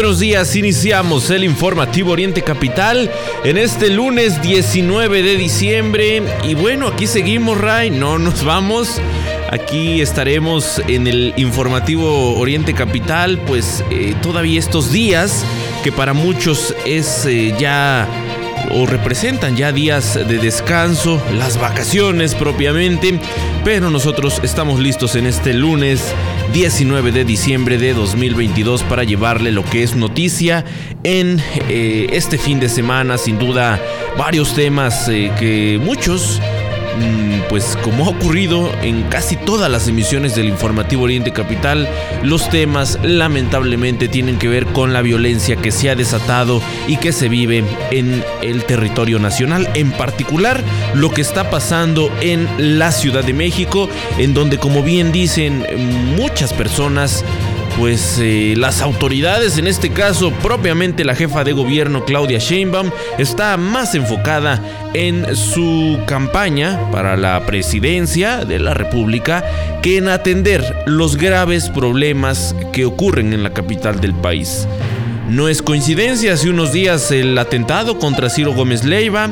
Buenos días, iniciamos el informativo Oriente Capital en este lunes 19 de diciembre. Y bueno, aquí seguimos Ray, no nos vamos, aquí estaremos en el informativo Oriente Capital pues eh, todavía estos días que para muchos es eh, ya o representan ya días de descanso, las vacaciones propiamente, pero nosotros estamos listos en este lunes 19 de diciembre de 2022 para llevarle lo que es noticia en eh, este fin de semana, sin duda varios temas eh, que muchos pues como ha ocurrido en casi todas las emisiones del informativo Oriente Capital, los temas lamentablemente tienen que ver con la violencia que se ha desatado y que se vive en el territorio nacional, en particular lo que está pasando en la Ciudad de México, en donde como bien dicen muchas personas, pues eh, las autoridades, en este caso propiamente la jefa de gobierno Claudia Sheinbaum, está más enfocada en su campaña para la presidencia de la República que en atender los graves problemas que ocurren en la capital del país. No es coincidencia, hace unos días el atentado contra Ciro Gómez Leiva,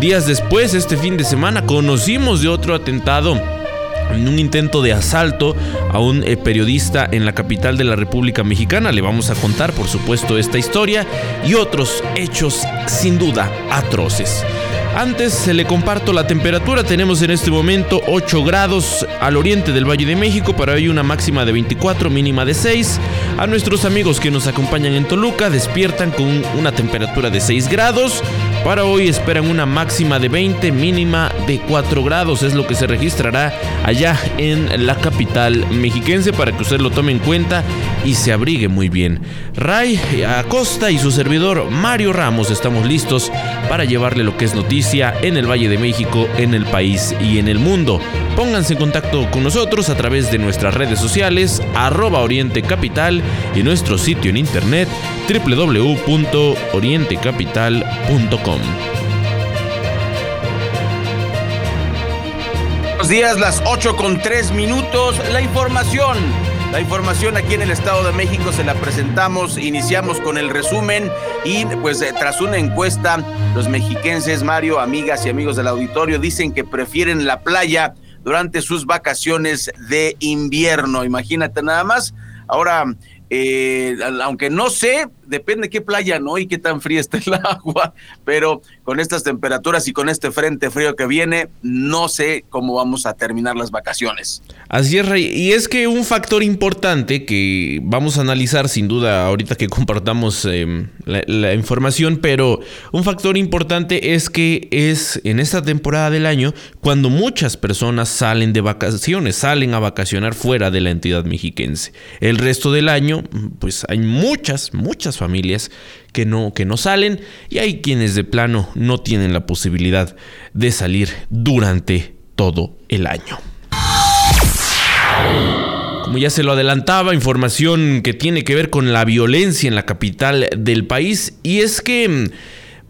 días después, este fin de semana, conocimos de otro atentado en un intento de asalto a un eh, periodista en la capital de la República Mexicana. Le vamos a contar, por supuesto, esta historia y otros hechos sin duda atroces. Antes se le comparto la temperatura. Tenemos en este momento 8 grados al oriente del Valle de México. Para hoy una máxima de 24, mínima de 6. A nuestros amigos que nos acompañan en Toluca despiertan con una temperatura de 6 grados. Para hoy esperan una máxima de 20, mínima de 4 grados. Es lo que se registrará allá en la capital mexiquense para que usted lo tome en cuenta y se abrigue muy bien. Ray Acosta y su servidor Mario Ramos estamos listos para llevarle lo que es noticia en el Valle de México, en el país y en el mundo. Pónganse en contacto con nosotros a través de nuestras redes sociales, arroba Oriente Capital y nuestro sitio en internet www.orientecapital.com. Buenos días, las 8 con 3 minutos. La información. La información aquí en el Estado de México se la presentamos, iniciamos con el resumen y pues eh, tras una encuesta, los mexiquenses, Mario, amigas y amigos del auditorio, dicen que prefieren la playa durante sus vacaciones de invierno. Imagínate nada más. Ahora, eh, aunque no sé, depende qué playa, ¿no? Y qué tan fría está el agua, pero con estas temperaturas y con este frente frío que viene, no sé cómo vamos a terminar las vacaciones. Así es, Rey. Y es que un factor importante que vamos a analizar sin duda ahorita que compartamos em, la, información, pero un factor importante es que es en esta temporada del año cuando muchas personas salen de vacaciones, salen a vacacionar fuera de la entidad mexiquense. El resto del año, pues hay muchas, muchas familias que no, que no salen y hay quienes de plano no tienen la posibilidad de salir durante todo el año. Como ya se lo adelantaba, información que tiene que ver con la violencia en la capital del país y es que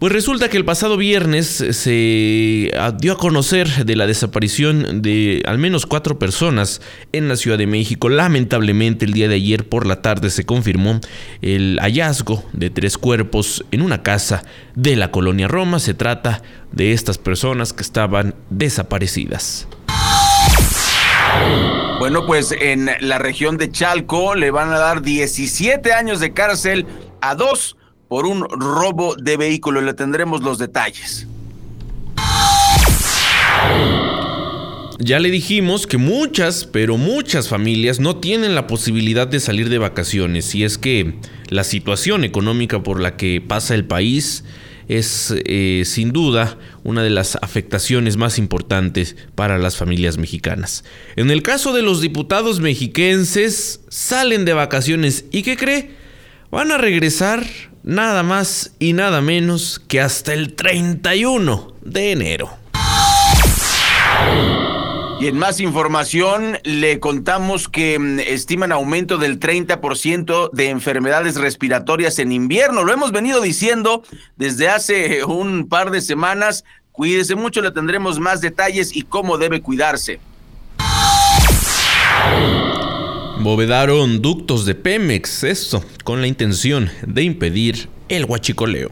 Pues resulta que el pasado viernes se dio a conocer de la desaparición de al menos cuatro personas en la Ciudad de México. Lamentablemente el día de ayer por la tarde se confirmó el hallazgo de tres cuerpos en una casa de la colonia Roma. Se trata de estas personas que estaban desaparecidas. Bueno, pues en la región de Chalco le van a dar 17 años de cárcel a dos por un robo de vehículo. Le tendremos los detalles. Ya le dijimos que muchas, pero muchas familias no tienen la posibilidad de salir de vacaciones y es que la situación económica por la que pasa el país es eh, sin duda una de las afectaciones más importantes para las familias mexicanas. En el caso de los diputados mexiquenses, salen de vacaciones y ¿qué cree? Van a regresar nada más y nada menos que hasta el 31 de enero. Y en más información, le contamos que mm, estiman aumento del 30% de enfermedades respiratorias en invierno. Lo hemos venido diciendo desde hace un par de semanas. Cuídese mucho, le tendremos más detalles y cómo debe cuidarse. Bovedaron ductos de Pemex, esto con la intención de impedir el huachicoleo.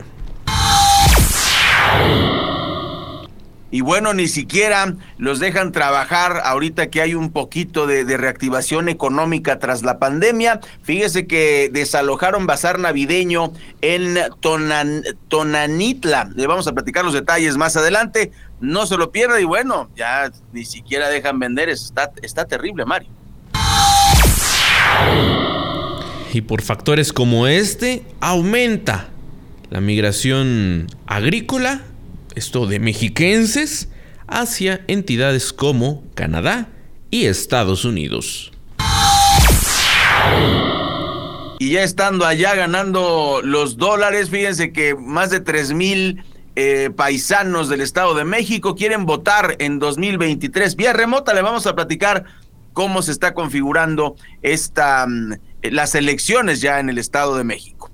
Y bueno, ni siquiera los dejan trabajar ahorita que hay un poquito de, reactivación económica tras la pandemia. Fíjese que desalojaron bazar navideño en Tonanitla. Le vamos a platicar los detalles más adelante. No se lo pierda y bueno, ya ni siquiera dejan vender. Está, está terrible, Mario. Y por factores como este, aumenta la migración agrícola, esto de mexiquenses, hacia entidades como Canadá y Estados Unidos. Y ya estando allá ganando los dólares, fíjense que más de 3 mil eh, paisanos del Estado de México quieren votar en 2023. Vía remota le vamos a platicar cómo se está configurando esta, mm, las elecciones ya en el Estado de México.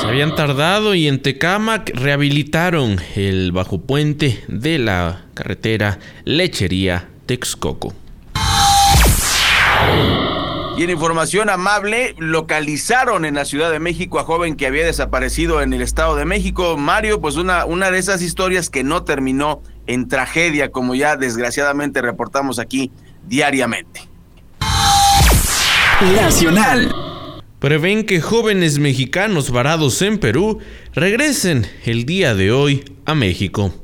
Se habían tardado y en Tecámac rehabilitaron el bajo puente de la carretera Lechería Texcoco. Y en información amable, localizaron en la Ciudad de México a joven que había desaparecido en el Estado de México. Mario, pues una, una de esas historias que no terminó en tragedia, como ya desgraciadamente reportamos aquí diariamente. Nacional. Prevén que jóvenes mexicanos varados en Perú regresen el día de hoy a México.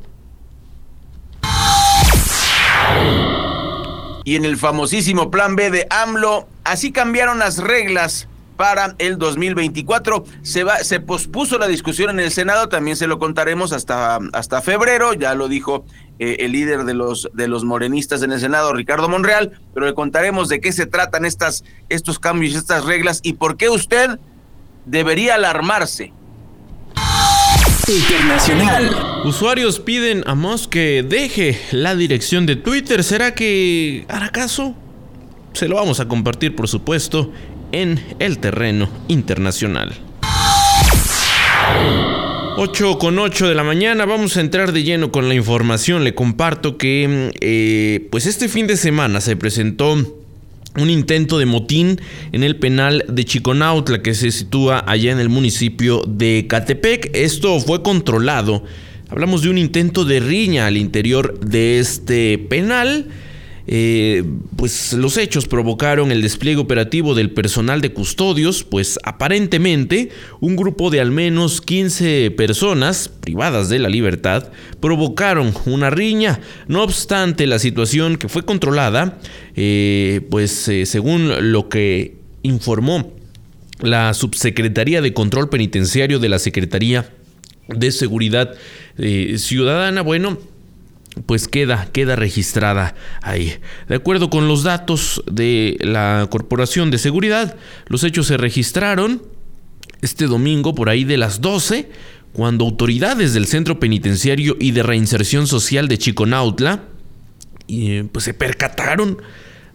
Y en el famosísimo plan B de AMLO, así cambiaron las reglas para el 2024. Se, va, se pospuso la discusión en el Senado, también se lo contaremos hasta, hasta febrero, ya lo dijo eh, el líder de los, de los morenistas en el Senado, Ricardo Monreal, pero le contaremos de qué se tratan estas, estos cambios, estas reglas y por qué usted debería alarmarse. Internacional. Usuarios piden a Musk que deje la dirección de Twitter. ¿Será que hará caso? Se lo vamos a compartir, por supuesto, en el terreno internacional. 8 con 8 de la mañana, vamos a entrar de lleno con la información. Le comparto que eh, pues este fin de semana se presentó un intento de motín en el penal de Chiconautla que se sitúa allá en el municipio de Catepec. Esto fue controlado. Hablamos de un intento de riña al interior de este penal. Eh, pues los hechos provocaron el despliegue operativo del personal de custodios, pues aparentemente un grupo de al menos 15 personas privadas de la libertad provocaron una riña. No obstante, la situación que fue controlada, eh, pues eh, según lo que informó la Subsecretaría de Control Penitenciario de la Secretaría de Seguridad Ciudadana, bueno, pues queda, queda registrada ahí. De acuerdo con los datos de la Corporación de Seguridad, los hechos se registraron este domingo por ahí de las 12, cuando autoridades del Centro Penitenciario y de Reinserción Social de Chiconautla pues se percataron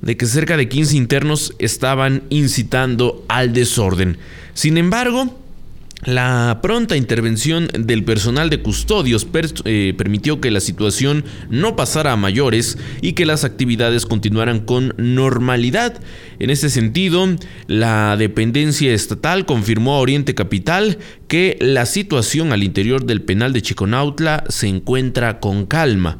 de que cerca de 15 internos estaban incitando al desorden. Sin embargo, La pronta intervención del personal de custodios eh, permitió que la situación no pasara a mayores y que las actividades continuaran con normalidad. En ese sentido, la dependencia estatal confirmó a Oriente Capital que la situación al interior del penal de Chiconautla se encuentra con calma.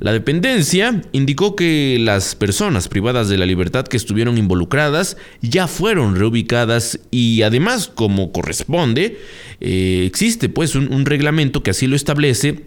La dependencia indicó que las personas privadas de la libertad que estuvieron involucradas ya fueron reubicadas y además, como corresponde, eh, existe pues un reglamento que así lo establece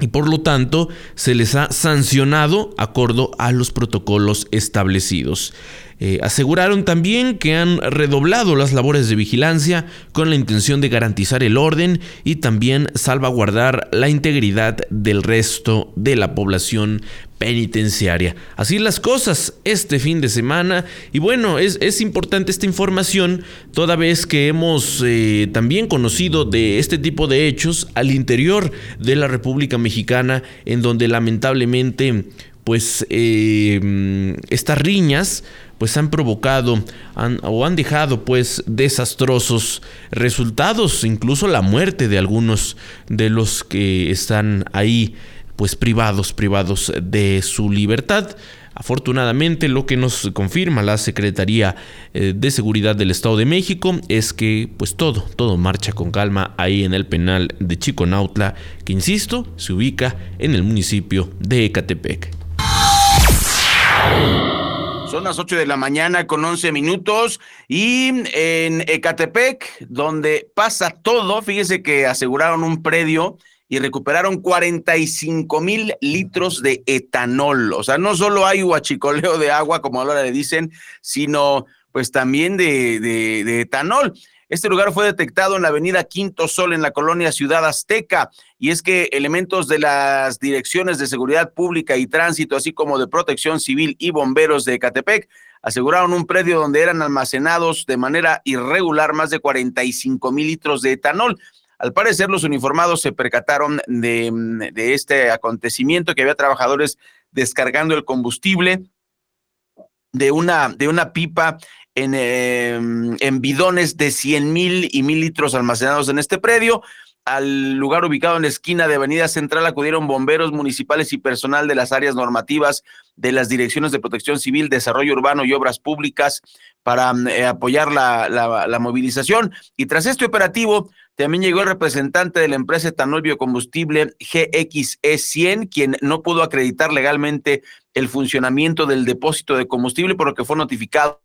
y por lo tanto se les ha sancionado acuerdo a los protocolos establecidos. Eh, aseguraron también que han redoblado las labores de vigilancia con la intención de garantizar el orden y también salvaguardar la integridad del resto de la población penitenciaria. Así las cosas este fin de semana. Y bueno, es, es importante esta información toda vez que hemos eh, también conocido de este tipo de hechos al interior de la República Mexicana, en donde lamentablemente pues eh, estas riñas pues han provocado o han dejado pues desastrosos resultados, incluso la muerte de algunos de los que están ahí pues privados, privados de su libertad. Afortunadamente, lo que nos confirma la Secretaría eh, de Seguridad del Estado de México es que pues todo, todo marcha con calma ahí en el penal de Chiconautla, que insisto, se ubica en el municipio de Ecatepec. Son las 8 de la mañana con 11 minutos y en Ecatepec, donde pasa todo, fíjese que aseguraron un predio y recuperaron 45 mil litros de etanol. O sea, no solo hay huachicoleo de agua, como ahora le dicen, sino pues también de, de, de etanol. Este lugar fue detectado en la avenida Quinto Sol en la colonia Ciudad Azteca y es que elementos de las direcciones de seguridad pública y tránsito, así como de protección civil y bomberos de Catepec, aseguraron un predio donde eran almacenados de manera irregular más de 45 mil litros de etanol. Al parecer, los uniformados se percataron de, de este acontecimiento, que había trabajadores descargando el combustible de una, de una pipa en, em, en bidones de 100 mil y mil litros almacenados en este predio. Al lugar ubicado en la esquina de Avenida Central acudieron bomberos municipales y personal de las áreas normativas de las direcciones de protección civil, desarrollo urbano y obras públicas para eh, apoyar la, movilización. Y tras este operativo, también llegó el representante de la empresa etanol biocombustible GXE 100, quien no pudo acreditar legalmente el funcionamiento del depósito de combustible, por lo que fue notificado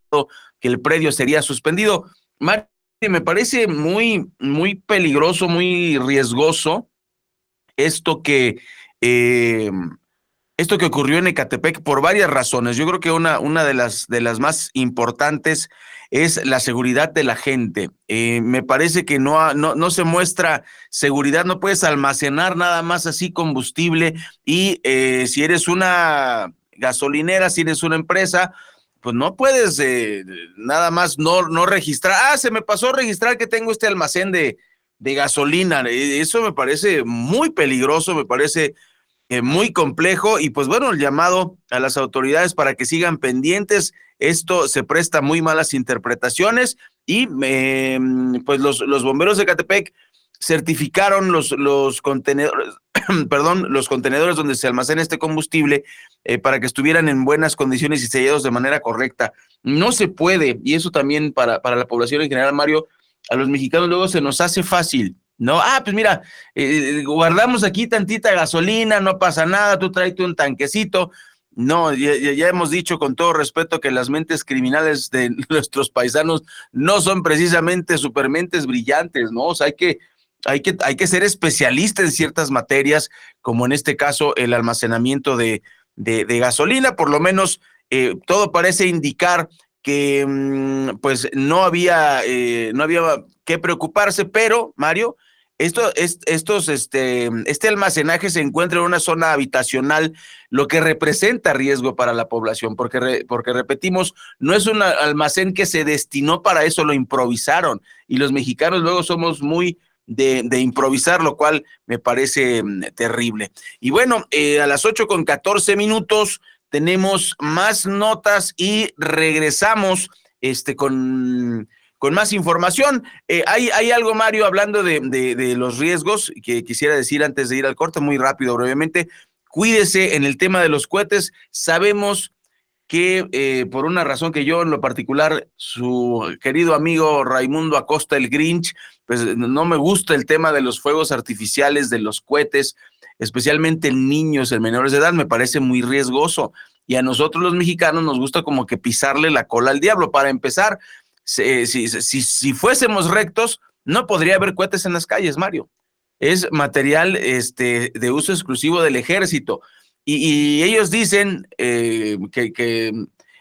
que el predio sería suspendido. me parece muy, muy peligroso, muy riesgoso esto que eh, esto que ocurrió en Ecatepec por varias razones. Yo creo que una, una de, las, de las más importantes es la seguridad de la gente. Eh, me parece que no, no, no, se muestra seguridad, no puedes almacenar nada más así combustible y eh, si eres una gasolinera, si eres una empresa, pues no puedes eh, nada más no, no registrar. Ah, se me pasó registrar que tengo este almacén de, de gasolina. Eso me parece muy peligroso, me parece eh, muy complejo y pues bueno, el llamado a las autoridades para que sigan pendientes. Esto se presta muy malas interpretaciones y eh, pues los, los bomberos de Catepec certificaron los, los contenedores, perdón, los contenedores donde se almacena este combustible eh, para que estuvieran en buenas condiciones y sellados de manera correcta. No se puede, y eso también para, para la población en general, Mario, a los mexicanos luego se nos hace fácil no, ah, pues mira, eh, guardamos aquí tantita gasolina, no pasa nada, tú tráete un tanquecito. No, ya, ya, hemos dicho con todo respeto que las mentes criminales de nuestros paisanos no son precisamente supermentes brillantes, ¿no? O sea, hay que, hay que, hay que ser especialista en ciertas materias, como en este caso el almacenamiento de, de, de gasolina, por lo menos eh, todo parece indicar que mm, pues no había, eh, no había que preocuparse, pero Mario, esto, estos, este, este almacenaje se encuentra en una zona habitacional, lo que representa riesgo para la población, porque, porque repetimos, no es un almacén que se destinó para eso, lo improvisaron. Y los mexicanos luego somos muy de, de, improvisar, lo cual me parece mm, terrible. Y bueno, eh, a las 8 con 14 minutos tenemos más notas y regresamos este, con con más información. Eh, hay, algo, Mario, hablando de, de, los riesgos que quisiera decir antes de ir al corte, muy rápido, brevemente. Cuídese en el tema de los cohetes. Sabemos que eh, por una razón que yo en lo particular, su querido amigo Raimundo Acosta, el Grinch, pues no me gusta el tema de los fuegos artificiales, de los cohetes, especialmente en niños, en menores de edad, me parece muy riesgoso. Y a nosotros los mexicanos nos gusta como que pisarle la cola al diablo. Para empezar, si, si, fuésemos rectos, no podría haber cohetes en las calles, Mario. Es material este, de uso exclusivo del ejército. Y, ellos dicen eh, que,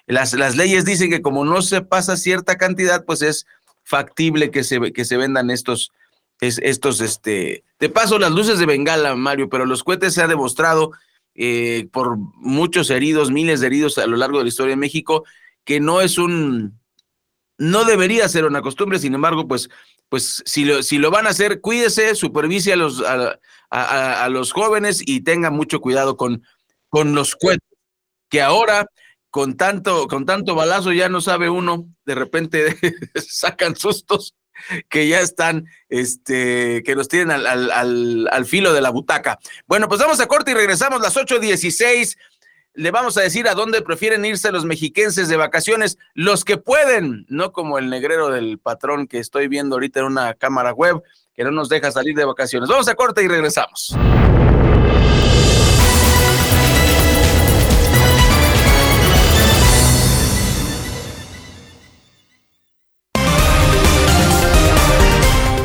las, las, leyes dicen que como no se pasa cierta cantidad, pues es factible que se, que se vendan estos, estos, este, de paso las luces de Bengala, Mario, pero los cohetes se ha demostrado eh, por muchos heridos, miles de heridos a lo largo de la historia de México, que no es un, no debería ser una costumbre, sin embargo, pues, pues si lo, si lo van a hacer, cuídese, supervise a los, a, los jóvenes y tenga mucho cuidado con, con los cohetes, que ahora con tanto, con tanto balazo ya no sabe uno, de repente sacan sustos que ya están, este, que los tienen al, al, al, filo de la butaca. Bueno, pues vamos a corte y regresamos las 8.16 le vamos a decir a dónde prefieren irse los mexiquenses de vacaciones, los que pueden, no como el negrero del patrón que estoy viendo ahorita en una cámara web que no nos deja salir de vacaciones. Vamos a corte y regresamos.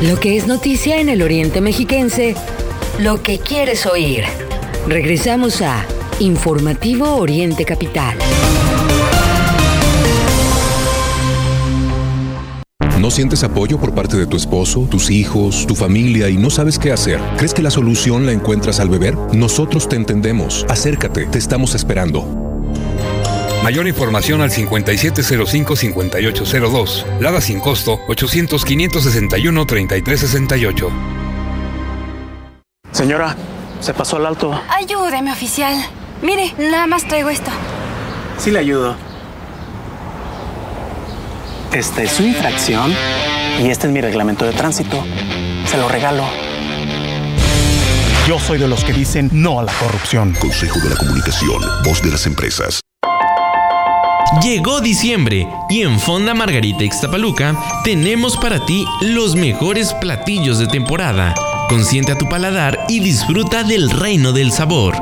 Lo que es noticia en el Oriente Mexiquense, lo que quieres oír. Regresamos a Informativo Oriente Capital. ¿No sientes apoyo por parte de tu esposo, tus hijos, tu familia y no sabes qué hacer? ¿Crees que la solución la encuentras al beber? Nosotros te entendemos. Acércate, te estamos esperando. Mayor información al 5705-5802. Lada sin costo 800-561-3368. Señora, se pasó al alto. Ayúdeme, oficial. Mire, nada más traigo esto. Sí le ayudo. Esta es su infracción y este es mi reglamento de tránsito. Se lo regalo. Yo soy de los que dicen no a la corrupción. Consejo de la Comunicación, voz de las empresas. Llegó diciembre y en Fonda Margarita Ixtapaluca tenemos para ti los mejores platillos de temporada Consiente a tu paladar y disfruta del reino del sabor.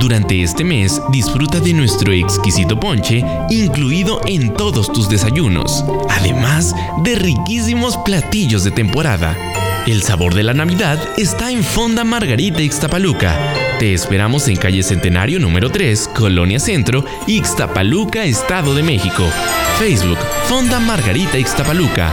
Durante este mes, disfruta de nuestro exquisito ponche, incluido en todos tus desayunos, además de riquísimos platillos de temporada. El sabor de la Navidad está en Fonda Margarita Ixtapaluca. Te esperamos en calle Centenario número 3, Colonia Centro, Ixtapaluca, Estado de México. Facebook, Fonda Margarita Ixtapaluca.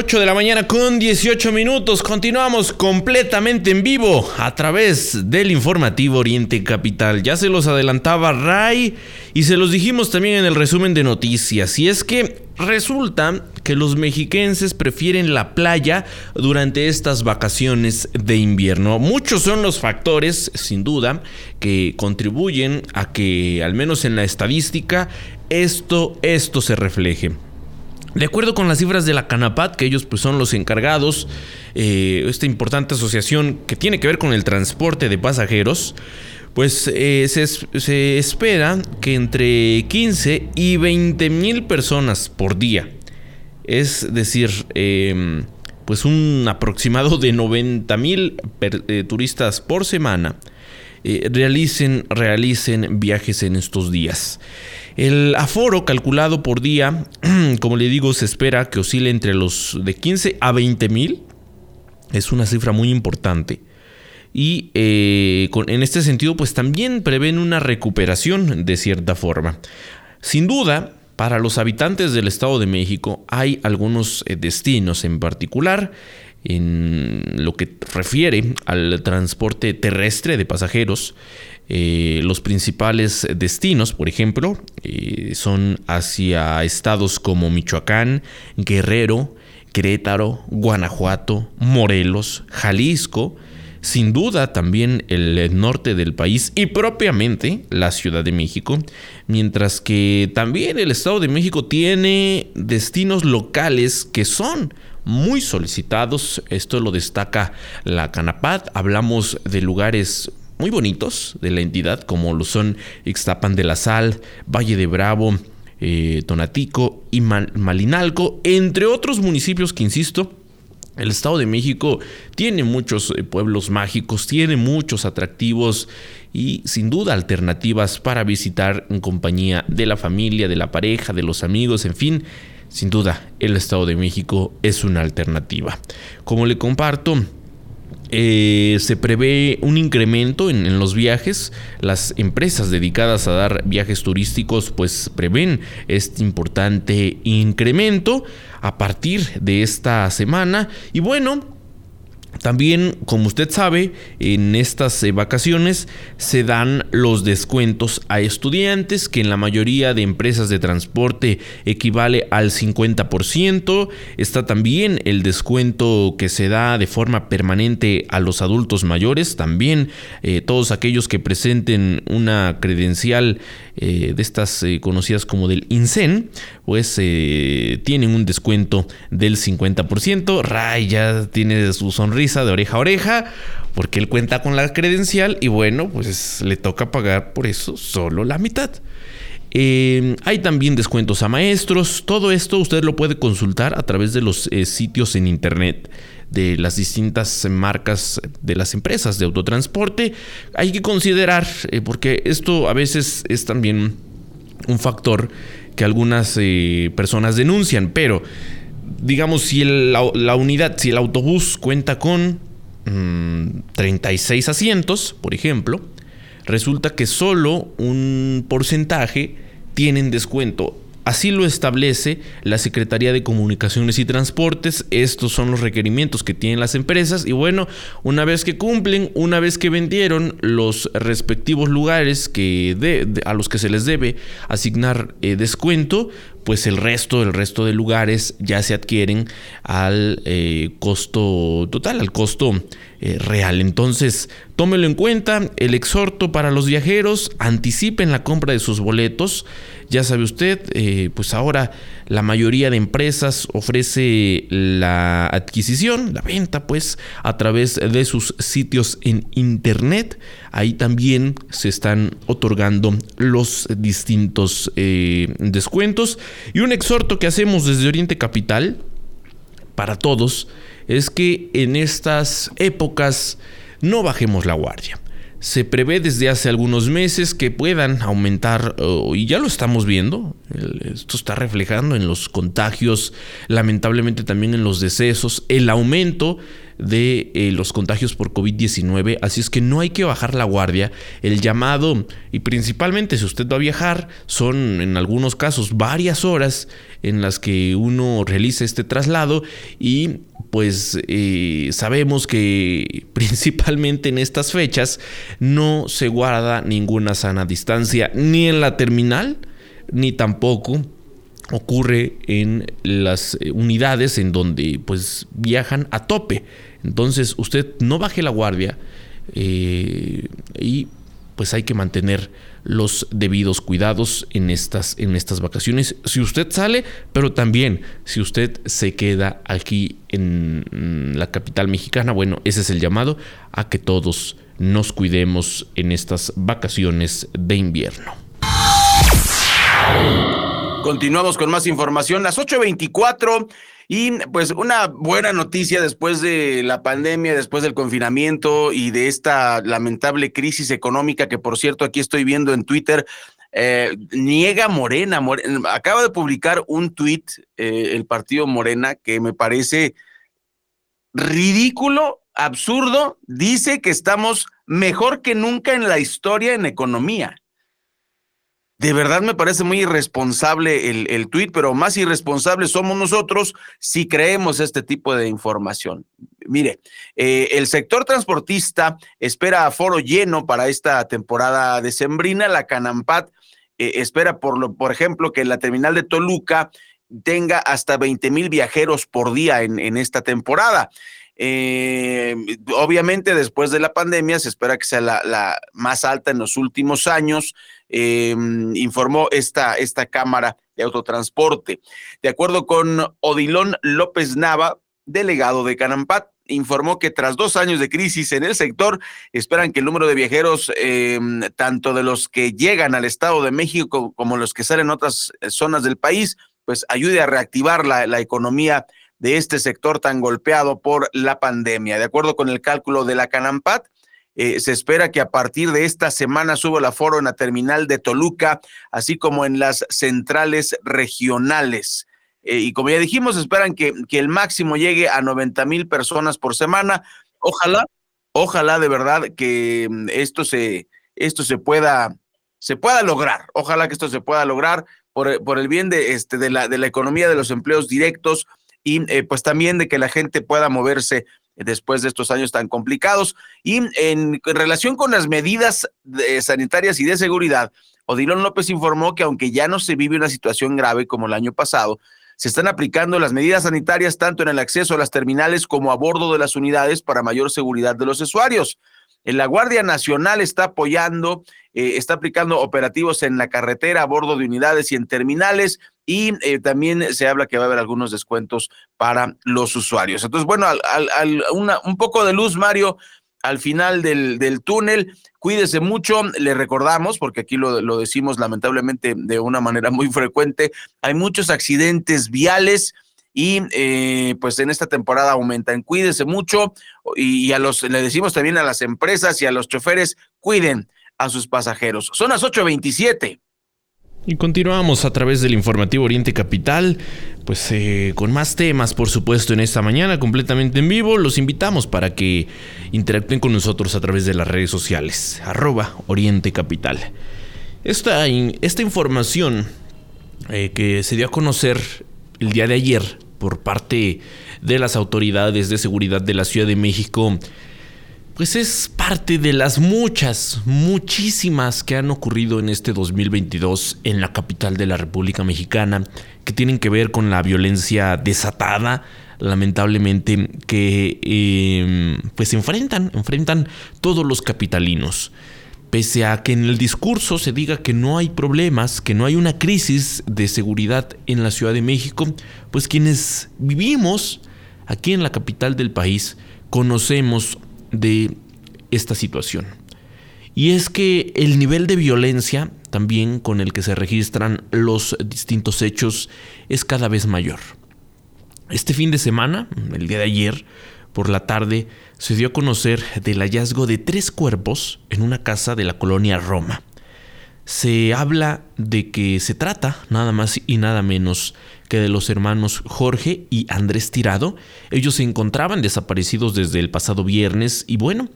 8 de la mañana con 18 minutos. Continuamos completamente en vivo a través del informativo Oriente Capital. Ya se los adelantaba Ray y se los dijimos también en el resumen de noticias. Y es que resulta que los mexiquenses prefieren la playa durante estas vacaciones de invierno. Muchos son los factores, sin duda, que contribuyen a que, al menos en la estadística, esto, esto se refleje. De acuerdo con las cifras de la Canapat, que ellos pues, son los encargados, eh, esta importante asociación que tiene que ver con el transporte de pasajeros, pues eh, se, espera que entre 15 y 20 mil personas por día, es decir, em, pues un aproximado de 90 mil eh, turistas por semana, realicen, realicen viajes en estos días. El aforo calculado por día, como le digo, se espera que oscile entre los de 15 a 20 mil. Es una cifra muy importante. Y eh, en este sentido, pues también prevén una recuperación de cierta forma. Sin duda, para los habitantes del Estado de México hay algunos eh, destinos en particular en lo que refiere al transporte terrestre de pasajeros. Eh, los principales destinos, por ejemplo, eh, son hacia estados como Michoacán, Guerrero, Querétaro, Guanajuato, Morelos, Jalisco, sin duda también el norte del país y propiamente la Ciudad de México, mientras que también el Estado de México tiene destinos locales que son muy solicitados. Esto lo destaca la Canapad. Hablamos de lugares muy bonitos de la entidad, como lo son Ixtapan de la Sal, Valle de Bravo, eh, Tonatico y Malinalco, entre otros municipios que, insisto, el Estado de México tiene muchos eh, pueblos mágicos, tiene muchos atractivos y sin duda alternativas para visitar en compañía de la familia, de la pareja, de los amigos, en fin. Sin duda, el Estado de México es una alternativa. Como le comparto, eh, se prevé un incremento en, los viajes. Las empresas dedicadas a dar viajes turísticos pues prevén este importante incremento a partir de esta semana. Y bueno, también, como usted sabe, en estas eh, vacaciones se dan los descuentos a estudiantes, que en la mayoría de empresas de transporte equivale al 50%. Está también el descuento que se da de forma permanente a los adultos mayores. También eh, todos aquellos que presenten una credencial eh, de estas conocidas como del INSEN, pues tienen un descuento del 50%. Ray ya tiene su sonrisa de oreja a oreja, porque él cuenta con la credencial y bueno, pues le toca pagar por eso solo la mitad. Eh, hay también descuentos a maestros. Todo esto usted lo puede consultar a través de los eh, sitios en internet de las distintas marcas de las empresas de autotransporte. Hay que considerar, eh, porque esto a veces es también un factor que algunas personas denuncian, pero digamos, si la, unidad, si el autobús cuenta con 36 mm, asientos, por ejemplo, resulta que solo un porcentaje tienen descuento Así lo establece la Secretaría de Comunicaciones y Transportes. Estos son los requerimientos que tienen las empresas. Y bueno, una vez que cumplen, una vez que vendieron los respectivos lugares que a los que se les debe asignar eh, descuento, pues el resto, el resto de lugares ya se adquieren al eh, costo total, al costo eh, real. Entonces, tómelo en cuenta, el exhorto para los viajeros, anticipen la compra de sus boletos. Ya sabe usted, eh, pues ahora la mayoría de empresas ofrece la adquisición, la venta, pues a través de sus sitios en internet. Ahí también se están otorgando los distintos eh, descuentos. Y un exhorto que hacemos desde Oriente Capital para todos es que en estas épocas no bajemos la guardia. Se prevé desde hace algunos meses que puedan aumentar, y ya lo estamos viendo, esto está reflejando en los contagios, lamentablemente también en los decesos, el aumento de eh, los contagios por COVID-19, así es que no hay que bajar la guardia. El llamado, y principalmente si usted va a viajar, son en algunos casos varias horas en las que uno realiza este traslado y pues eh, sabemos que principalmente en estas fechas no se guarda ninguna sana distancia ni en la terminal ni tampoco ocurre en las eh, unidades en donde pues viajan a tope. Entonces usted no baje la guardia eh, y pues hay que mantener los debidos cuidados en estas, en estas vacaciones. Si usted sale, pero también si usted se queda aquí en la capital mexicana, bueno, ese es el llamado a que todos nos cuidemos en estas vacaciones de invierno. Continuamos con más información. Las 8.24 Y pues una buena noticia después de la pandemia, después del confinamiento y de esta lamentable crisis económica que por cierto aquí estoy viendo en Twitter, eh, niega Morena, Acaba de publicar un tuit eh, el partido Morena que me parece ridículo, absurdo. Dice que estamos mejor que nunca en la historia en economía. De verdad me parece muy irresponsable el, el tuit, pero más irresponsables somos nosotros si creemos este tipo de información. Mire, eh, el sector transportista espera a foro lleno para esta temporada decembrina. La Canampat eh, espera, por, lo, por ejemplo, que la terminal de Toluca tenga hasta 20 mil viajeros por día en, en esta temporada. Eh, obviamente, después de la pandemia, se espera que sea la, más alta en los últimos años, eh, informó esta, esta Cámara de Autotransporte. De acuerdo con Odilón López Nava, delegado de Canampat, informó que tras dos años de crisis en el sector, esperan que el número de viajeros, eh, tanto de los que llegan al Estado de México como los que salen en otras zonas del país, pues ayude a reactivar la, la economía de este sector tan golpeado por la pandemia. De acuerdo con el cálculo de la Canampat, eh, se espera que a partir de esta semana suba el aforo en la terminal de Toluca, así como en las centrales regionales. Eh, y como ya dijimos, esperan que, que el máximo llegue a 90 mil personas por semana. Ojalá, ojalá de verdad que mm, esto se, esto se pueda, se pueda lograr. Ojalá que esto se pueda lograr por, por el bien de, este, de, la, de la economía, de los empleos directos, y eh, pues también de que la gente pueda moverse después de estos años tan complicados. Y en, relación con las medidas sanitarias y de seguridad, Odilon López informó que aunque ya no se vive una situación grave como el año pasado, se están aplicando las medidas sanitarias tanto en el acceso a las terminales como a bordo de las unidades para mayor seguridad de los usuarios. La Guardia Nacional está apoyando, eh, está aplicando operativos en la carretera, a bordo de unidades y en terminales, y eh, también se habla que va a haber algunos descuentos para los usuarios. Entonces, bueno, un poco de luz, Mario, al final del, túnel. Cuídese mucho, le recordamos, porque aquí lo, decimos lamentablemente de una manera muy frecuente, hay muchos accidentes viales y eh, pues en esta temporada aumentan. Cuídese mucho y, a los, le decimos también a las empresas y a los choferes, cuiden a sus pasajeros. Son las 8.27. Y continuamos a través del informativo Oriente Capital, pues eh, con más temas, por supuesto, en esta mañana, completamente en vivo. Los invitamos para que interactúen con nosotros a través de las redes sociales, arroba Oriente Capital. Esta, esta información eh, que se dio a conocer el día de ayer por parte de las autoridades de seguridad de la Ciudad de México pues es parte de las muchas, muchísimas que han ocurrido en este 2022 en la capital de la República Mexicana, que tienen que ver con la violencia desatada, lamentablemente, que eh, pues enfrentan, enfrentan todos los capitalinos. Pese a que en el discurso se diga que no hay problemas, que no hay una crisis de seguridad en la Ciudad de México, pues quienes vivimos aquí en la capital del país conocemos de esta situación. Y es que el nivel de violencia también con el que se registran los distintos hechos es cada vez mayor. Este fin de semana, el día de ayer, por la tarde, se dio a conocer del hallazgo de tres cuerpos en una casa de la colonia Roma. Se habla de que se trata nada más y nada menos que de los hermanos Jorge y Andrés Tirado. Ellos se encontraban desaparecidos desde el pasado viernes y bueno,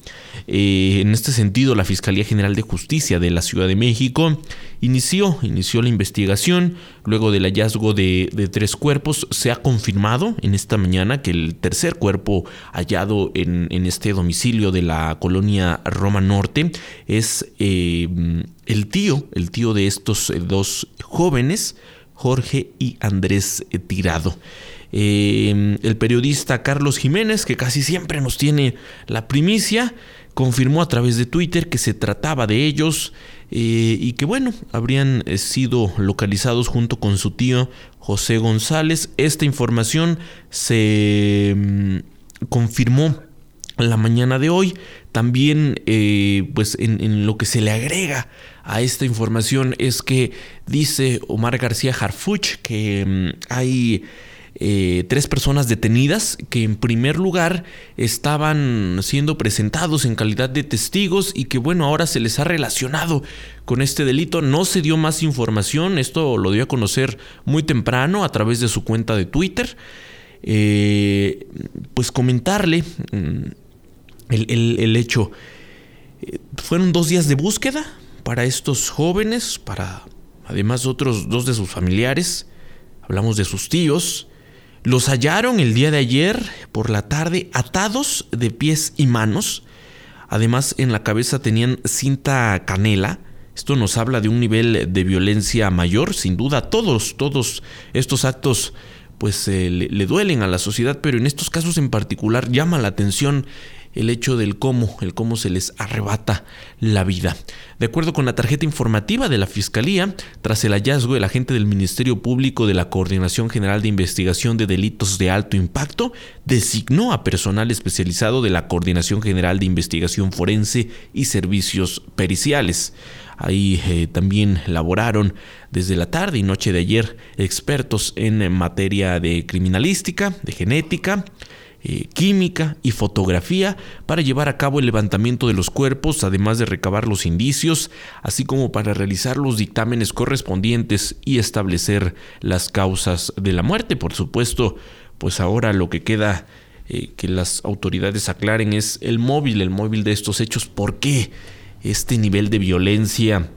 eh, en este sentido la Fiscalía General de Justicia de la Ciudad de México inició, inició la investigación. Luego del hallazgo de, tres cuerpos, se ha confirmado en esta mañana que el tercer cuerpo hallado en, este domicilio de la colonia Roma Norte es eh, el tío, el tío de estos dos jóvenes. Jorge y Andrés Tirado. Em, el periodista Carlos Jiménez, que casi siempre nos tiene la primicia, confirmó a través de Twitter que se trataba de ellos eh, y que bueno, habrían eh, sido localizados junto con su tío José González. Esta información se em, confirmó la mañana de hoy. También, eh, pues en, lo que se le agrega a esta información es que dice Omar García Harfuch que mm, hay eh, tres personas detenidas que en primer lugar estaban siendo presentados en calidad de testigos y que bueno, ahora se les ha relacionado con este delito. No se dio más información, esto lo dio a conocer muy temprano a través de su cuenta de Twitter. Eh, pues comentarle mm, el, hecho. Eh, fueron dos días de búsqueda para estos jóvenes, para además otros dos de sus familiares. Hablamos de sus tíos. Los hallaron el día de ayer por la tarde atados de pies y manos. Además en la cabeza tenían cinta canela. Esto nos habla de un nivel de violencia mayor, sin duda. Todos, todos estos actos pues eh, le, duelen a la sociedad, pero en estos casos en particular llama la atención el hecho del cómo, el cómo se les arrebata la vida. De acuerdo con la tarjeta informativa de la Fiscalía, tras el hallazgo, el agente del Ministerio Público de la Coordinación General de Investigación de Delitos de Alto Impacto designó a personal especializado de la Coordinación General de Investigación Forense y Servicios Periciales. Ahí eh, también laboraron desde la tarde y noche de ayer expertos en materia de criminalística, de genética, eh, química y fotografía para llevar a cabo el levantamiento de los cuerpos, además de recabar los indicios, así como para realizar los dictámenes correspondientes y establecer las causas de la muerte. Por supuesto, pues ahora lo que queda eh, que las autoridades aclaren es el móvil, el móvil de estos hechos, por qué este nivel de violencia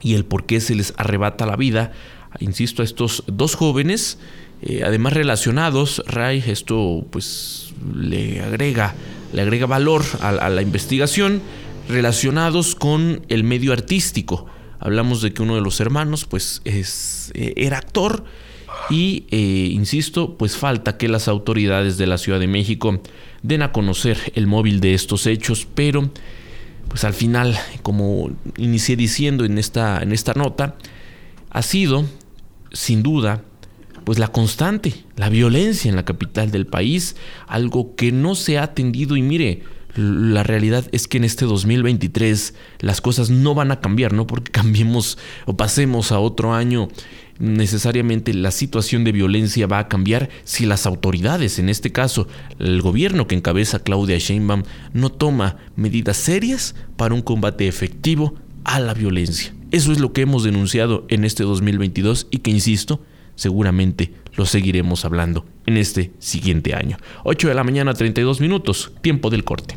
y el por qué se les arrebata la vida, insisto, a estos dos jóvenes eh, además relacionados, Ray, esto pues le agrega, le agrega valor a, la investigación, relacionados con el medio artístico. Hablamos de que uno de los hermanos pues es, eh, era actor y, eh, insisto, pues falta que las autoridades de la Ciudad de México den a conocer el móvil de estos hechos, pero pues al final, como inicié diciendo en esta, en esta nota, ha sido, sin duda, pues la constante, la violencia en la capital del país, algo que no se ha atendido. Y mire, la realidad es que en este 2023 las cosas no van a cambiar, no porque cambiemos o pasemos a otro año necesariamente la situación de violencia va a cambiar si las autoridades, en este caso el gobierno que encabeza Claudia Sheinbaum, no toma medidas serias para un combate efectivo a la violencia. Eso es lo que hemos denunciado en este 2022 y que, insisto, seguramente lo seguiremos hablando en este siguiente año. 8 de la mañana, 32 minutos, tiempo del corte.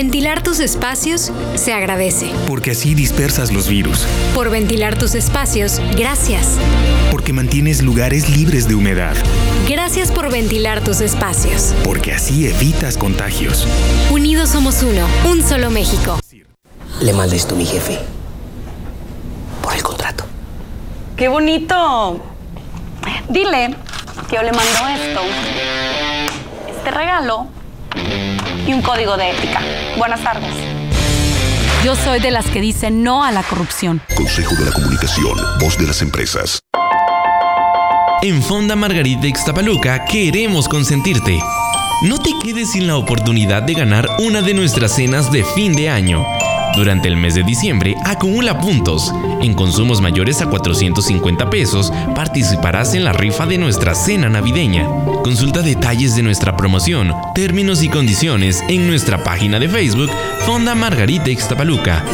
Ventilar tus espacios se agradece. Porque así dispersas los virus. Por ventilar tus espacios, gracias. Porque mantienes lugares libres de humedad. Gracias por ventilar tus espacios. Porque así evitas contagios. Unidos somos uno, un solo México. Le manda esto a mi jefe. Por el contrato. ¡Qué bonito! Dile que yo le mando esto, este regalo y un código de ética. Buenas tardes. Yo soy de las que dicen no a la corrupción. Consejo de la Comunicación, voz de las empresas. En Fonda Margarita Ixtapaluca queremos consentirte. No te quedes sin la oportunidad de ganar una de nuestras cenas de fin de año. Durante el mes de diciembre, acumula puntos. En consumos mayores a 450 pesos, participarás en la rifa de nuestra cena navideña. Consulta detalles de nuestra promoción, términos y condiciones en nuestra página de Facebook Fonda Margarita Ixtapaluca.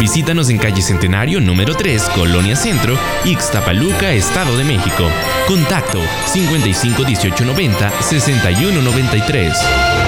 Visítanos en calle Centenario número 3, Colonia Centro, Ixtapaluca, Estado de México. Contacto 55 18 90 61 93.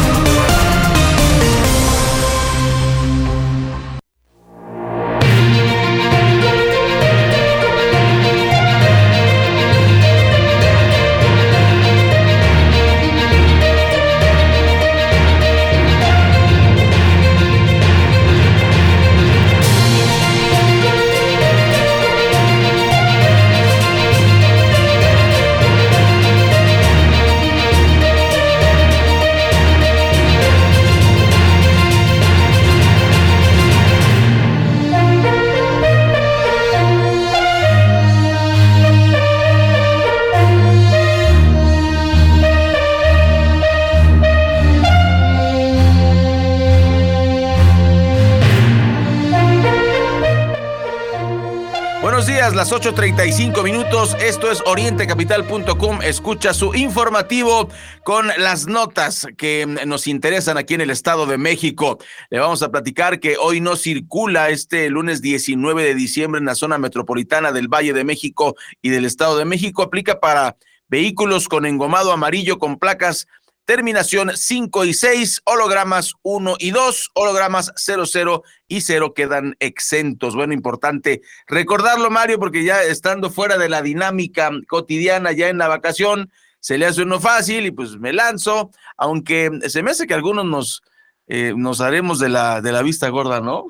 Las 8.35 minutos. Esto es orientecapital.com. Escucha su informativo con las notas que nos interesan aquí en el Estado de México. Le vamos a platicar que hoy no circula este lunes 19 de diciembre en la zona metropolitana del Valle de México y del Estado de México. Aplica para vehículos con engomado amarillo con placas terminación 5 y 6, hologramas 1 y 2, hologramas 00 y 0 quedan exentos. Bueno, importante recordarlo, Mario, porque ya estando fuera de la dinámica cotidiana, ya en la vacación, se le hace uno fácil y pues me lanzo, aunque se me hace que algunos nos, eh, nos haremos de la, de la vista gorda, ¿no?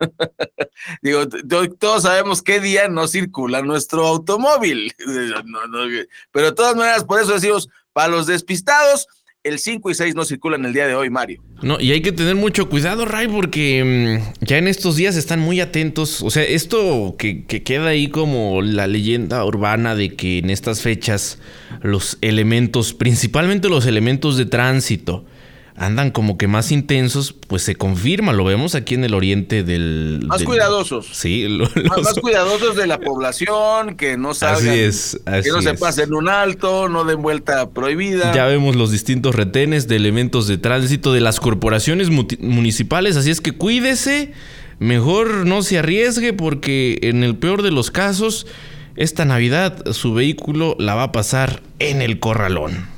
Digo, todos sabemos qué día no circula nuestro automóvil, pero de todas maneras, por eso decimos, para los despistados, el 5 y 6 no circulan el día de hoy, Mario. No, y hay que tener mucho cuidado, Ray, porque mm, ya en estos días están muy atentos. O sea, esto que, que, queda ahí como la leyenda urbana de que en estas fechas los elementos, principalmente los elementos de tránsito, andan como que más intensos, pues se confirma, lo vemos aquí en el oriente del... Más cuidadosos. Sí, más, cuidadosos de la población, que no salgan, así es, que no se pasen un alto, no den vuelta prohibida. Ya vemos los distintos retenes de elementos de tránsito de las corporaciones municipales, así es que cuídese, mejor no se arriesgue porque en el peor de los casos, esta Navidad su vehículo la va a pasar en el corralón.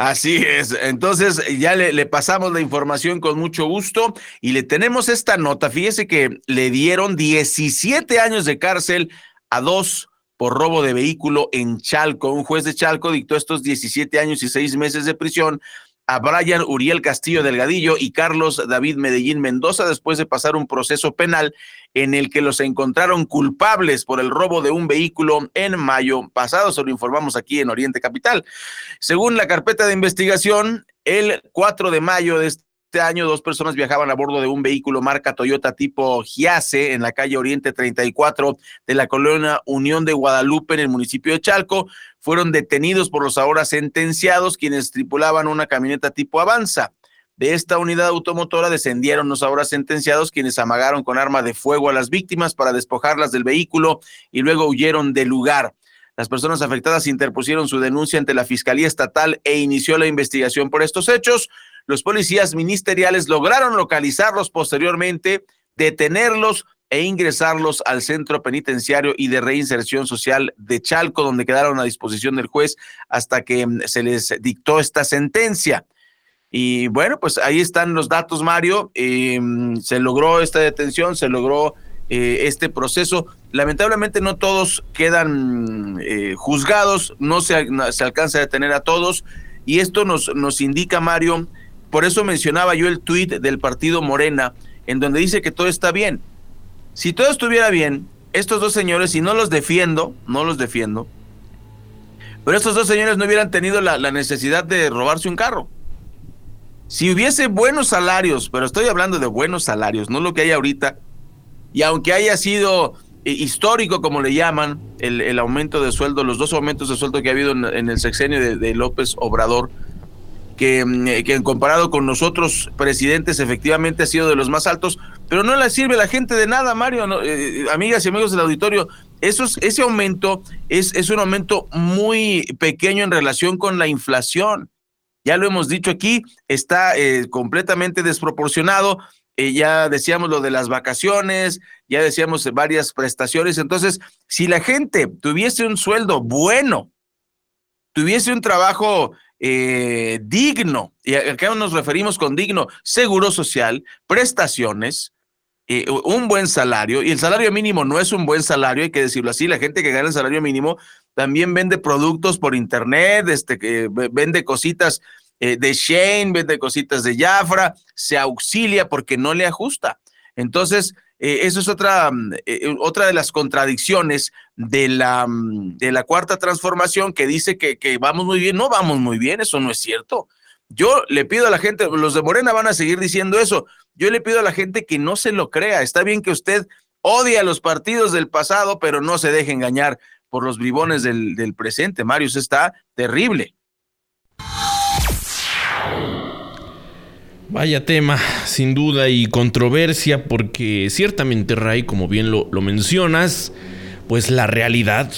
Así es. Entonces ya le, pasamos la información con mucho gusto y le tenemos esta nota. Fíjese que le dieron 17 años de cárcel a dos por robo de vehículo en Chalco. Un juez de Chalco dictó estos 17 años y seis meses de prisión a Brian Uriel Castillo Delgadillo y Carlos David Medellín Mendoza después de pasar un proceso penal en el que los encontraron culpables por el robo de un vehículo en mayo pasado. Se lo informamos aquí en Oriente Capital. Según la carpeta de investigación, el 4 de mayo de este año, dos personas viajaban a bordo de un vehículo marca Toyota tipo Giace en la calle Oriente 34 de la colonia Unión de Guadalupe en el municipio de Chalco. Fueron detenidos por los ahora sentenciados, quienes tripulaban una camioneta tipo Avanza. De esta unidad automotora descendieron los ahora sentenciados, quienes amagaron con arma de fuego a las víctimas para despojarlas del vehículo y luego huyeron del lugar. Las personas afectadas interpusieron su denuncia ante la Fiscalía Estatal e inició la investigación por estos hechos. Los policías ministeriales lograron localizarlos posteriormente, detenerlos e ingresarlos al centro penitenciario y de reinserción social de Chalco, donde quedaron a disposición del juez hasta que mm, se les dictó esta sentencia. Y bueno, pues ahí están los datos, Mario. Mm, se logró esta detención, se logró eh, este proceso. Lamentablemente no todos quedan mm, eh, juzgados, no se, se, alcanza a detener a todos. Y esto nos, nos indica, Mario, por eso mencionaba yo el tuit del partido Morena, en donde dice que todo está bien. Si todo estuviera bien, estos dos señores, y no los defiendo, no los defiendo, pero estos dos señores no hubieran tenido la, necesidad de robarse un carro. Si hubiese buenos salarios, pero estoy hablando de buenos salarios, no lo que hay ahorita, y aunque haya sido eh, histórico, como le llaman, el, aumento de sueldo, los dos aumentos de sueldo que ha habido en, el sexenio de López Obrador, que, mm, que comparado con nosotros presidentes efectivamente ha sido de los más altos, pero no le sirve a la gente de nada, Mario, eh, amigas y amigos del auditorio. Eso ese aumento es, es un aumento muy pequeño en relación con la inflación. Ya lo hemos dicho aquí, está eh, completamente desproporcionado. Eh, ya decíamos lo de las vacaciones, ya decíamos varias prestaciones. Entonces, si la gente tuviese un sueldo bueno, tuviese un trabajo eh, digno, y a qué nos referimos con digno, seguro social, prestaciones, un buen salario, y el salario mínimo no es un buen salario, hay que decirlo así, la gente que gana el salario mínimo también vende productos por internet, este, que vende cositas eh, de Shane, vende cositas de Jafra, se auxilia porque no le ajusta. Entonces, eh, eso es otra, mm, eh, otra de las contradicciones de la, mm, de la cuarta transformación que dice que, vamos muy bien. No vamos muy bien, eso no es cierto. Yo le pido a la gente, los de Morena van a seguir diciendo eso. Yo le pido a la gente que no se lo crea. Está bien que usted odie a los partidos del pasado, pero no se deje engañar por los bribones del, del presente. Mario, está terrible. Vaya tema, sin duda, y controversia, porque ciertamente, Ray, como bien lo, lo, mencionas, pues la realidad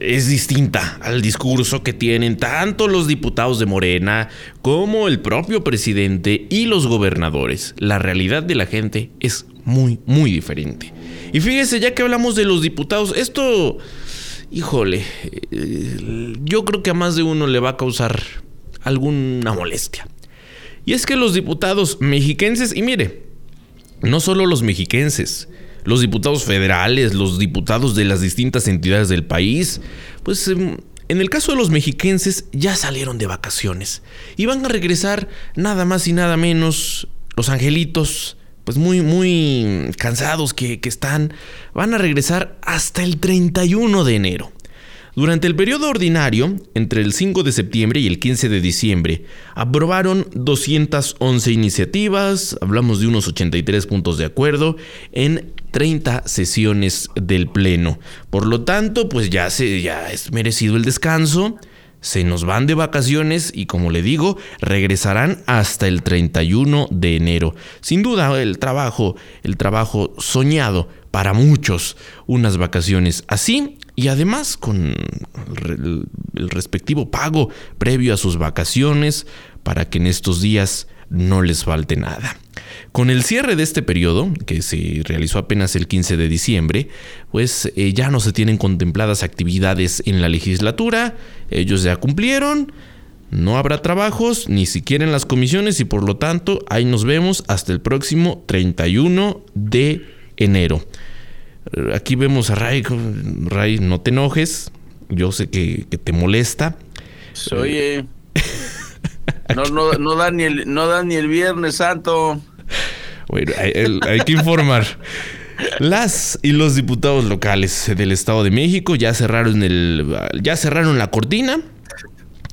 es distinta al discurso que tienen tanto los diputados de Morena como el propio presidente y los gobernadores. La realidad de la gente es muy, muy diferente. Y fíjese, ya que hablamos de los diputados, esto, híjole, eh, yo creo que a más de uno le va a causar alguna molestia. Y es que los diputados mexiquenses, y mire, no solo los mexiquenses, los diputados federales, los diputados de las distintas entidades del país, pues em, en el caso de los mexiquenses ya salieron de vacaciones y van a regresar nada más y nada menos los angelitos, pues muy, muy cansados que, que están, van a regresar hasta el 31 de enero. Durante el periodo ordinario, entre el 5 de septiembre y el 15 de diciembre, aprobaron 211 iniciativas, hablamos de unos 83 puntos de acuerdo, en 30 sesiones del Pleno. Por lo tanto, pues ya, se, ya es merecido el descanso se nos van de vacaciones y como le digo, regresarán hasta el 31 de enero. Sin duda el trabajo, el trabajo soñado para muchos, unas vacaciones así y además con el respectivo pago previo a sus vacaciones para que en estos días no les falte nada. Con el cierre de este periodo, que se realizó apenas el 15 de diciembre, pues eh, ya no se tienen contempladas actividades en la legislatura, ellos ya cumplieron, no habrá trabajos, ni siquiera en las comisiones y por lo tanto ahí nos vemos hasta el próximo 31 de enero. Aquí vemos a Ray, Ray, no te enojes, yo sé que, te molesta. Oye, no, da ni el, no da ni el Viernes Santo. Bueno, hay, que informar. Las y los diputados locales del Estado de México ya cerraron el ya cerraron la cortina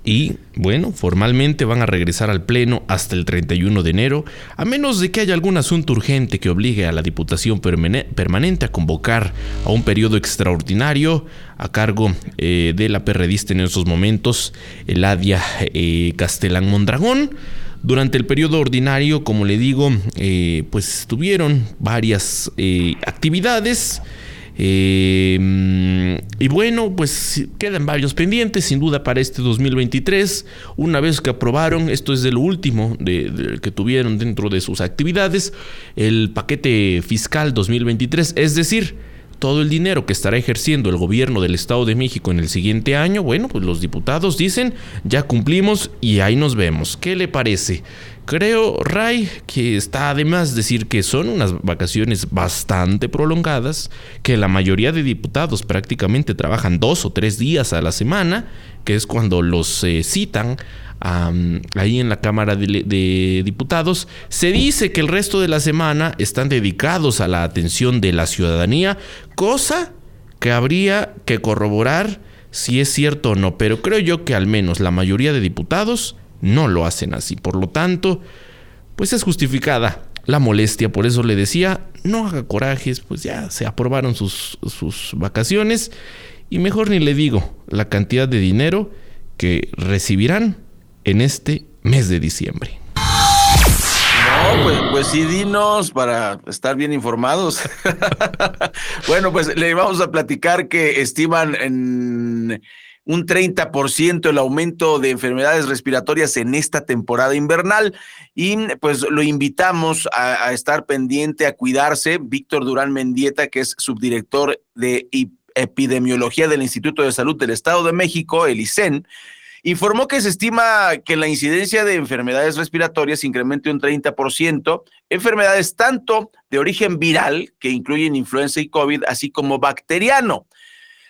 y bueno, formalmente van a regresar al Pleno hasta el 31 de enero, a menos de que haya algún asunto urgente que obligue a la Diputación Permanente a convocar a un periodo extraordinario a cargo eh, de la perredista en esos momentos, Eladia eh, Castellán Mondragón. Durante el periodo ordinario, como le digo, eh, pues tuvieron varias actividades. Eh, y bueno, pues quedan varios pendientes, sin duda, para este 2023. Una vez que aprobaron, esto es de lo último que tuvieron dentro de sus actividades, el paquete fiscal 2023, es decir, todo el dinero que estará ejerciendo el gobierno del Estado de México en el siguiente año, bueno, pues los diputados dicen, ya cumplimos y ahí nos vemos. ¿Qué le parece? Creo, Ray, que está además decir que son unas vacaciones bastante prolongadas, que la mayoría de diputados prácticamente trabajan dos o tres días a la semana, que es cuando los eh, citan ahí en la Cámara de, Diputados. Se dice que el resto de la semana están dedicados a la atención de la ciudadanía, cosa que habría que corroborar si es cierto o no, pero creo yo que al menos la mayoría de diputados no lo hacen así. Por lo tanto, pues es justificada la molestia. Por eso le decía, no haga corajes, pues ya se aprobaron sus, sus vacaciones y mejor ni le digo la cantidad de dinero que recibirán en este mes de diciembre. No, pues, pues sí, dinos para estar bien informados. bueno, pues le vamos a platicar que estiman en un 30% el aumento de enfermedades respiratorias en esta temporada invernal y pues lo invitamos a, estar pendiente, a cuidarse. Víctor Durán Mendieta, que es subdirector de epidemiología del Instituto de Salud del Estado de México, el ICEN, informó que se estima que la incidencia de enfermedades respiratorias incremente un 30%, enfermedades tanto de origen viral, que incluyen influenza y COVID, así como bacteriano.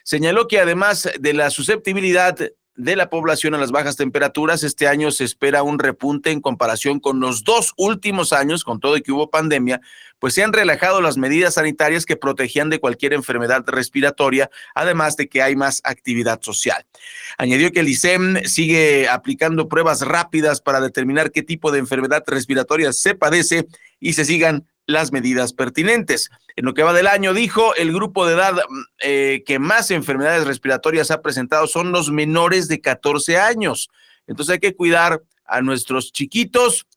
Señaló que además de la susceptibilidad de la población a las bajas temperaturas, este año se espera un repunte en comparación con los dos últimos años, con todo y que hubo pandemia, pues se han relajado las medidas sanitarias que protegían de cualquier enfermedad respiratoria, además de que hay más actividad social. Añadió que el ICEM sigue aplicando pruebas rápidas para determinar qué tipo de enfermedad respiratoria se padece y se sigan las medidas pertinentes. En lo que va del año, dijo, el grupo de edad eh, que más enfermedades respiratorias ha presentado son los menores de 14 años. Entonces hay que cuidar a nuestros chiquitos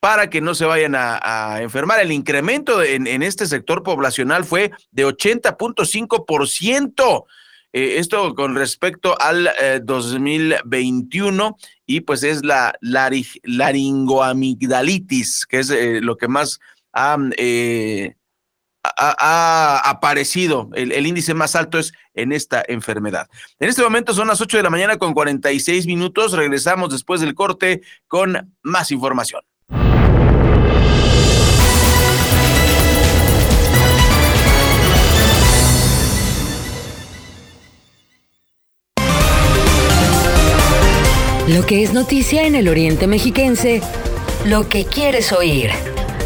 para que no se vayan a, enfermar. El incremento en, este sector poblacional fue de 80.5%. Eh, esto con respecto al 2021 eh, y pues es la laringoamigdalitis, que es lo que más eh, ha, aparecido, el, índice más alto es en esta enfermedad. En este momento son las 8 de la mañana con 46 minutos. Regresamos después del corte con más información. Lo que es noticia en el Oriente Mexiquense, lo que quieres oír.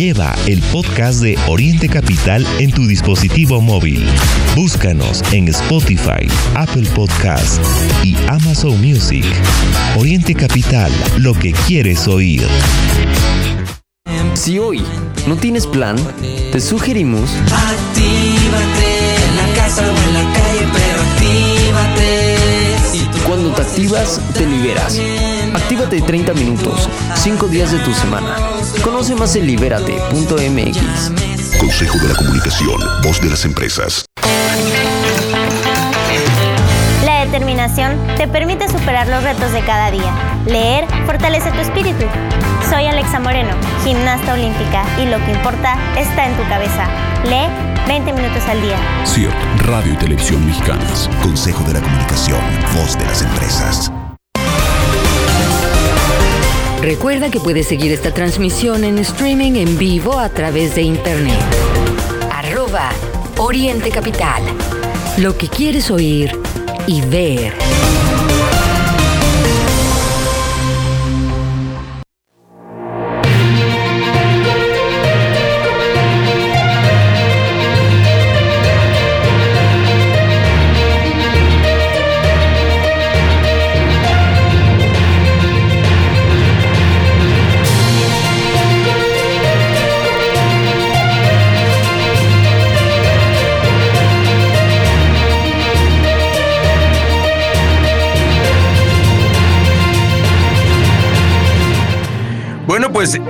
Lleva el podcast de Oriente Capital en tu dispositivo móvil. Búscanos en Spotify, Apple Podcast y Amazon Music. Oriente Capital, lo que quieres oír. Si hoy no tienes plan, te sugerimos... Actívate en la casa o en la calle, activas, te liberas. Actívate 30 minutos, 5 días de tu semana Conoce más en libérate.mx. Consejo de la Comunicación, voz de las empresas. La determinación te permite superar los retos de cada día. Leer fortalece tu espíritu. Soy Alexa Moreno, gimnasta olímpica, y lo que importa está en tu cabeza. Lee 20 minutos al día. CIRT, Radio y Televisión Mexicanas. Consejo de la Comunicación, voz de las empresas. Recuerda que puedes seguir esta transmisión en streaming en vivo a través de internet. Arroba Oriente Capital. Lo que quieres oír y ver.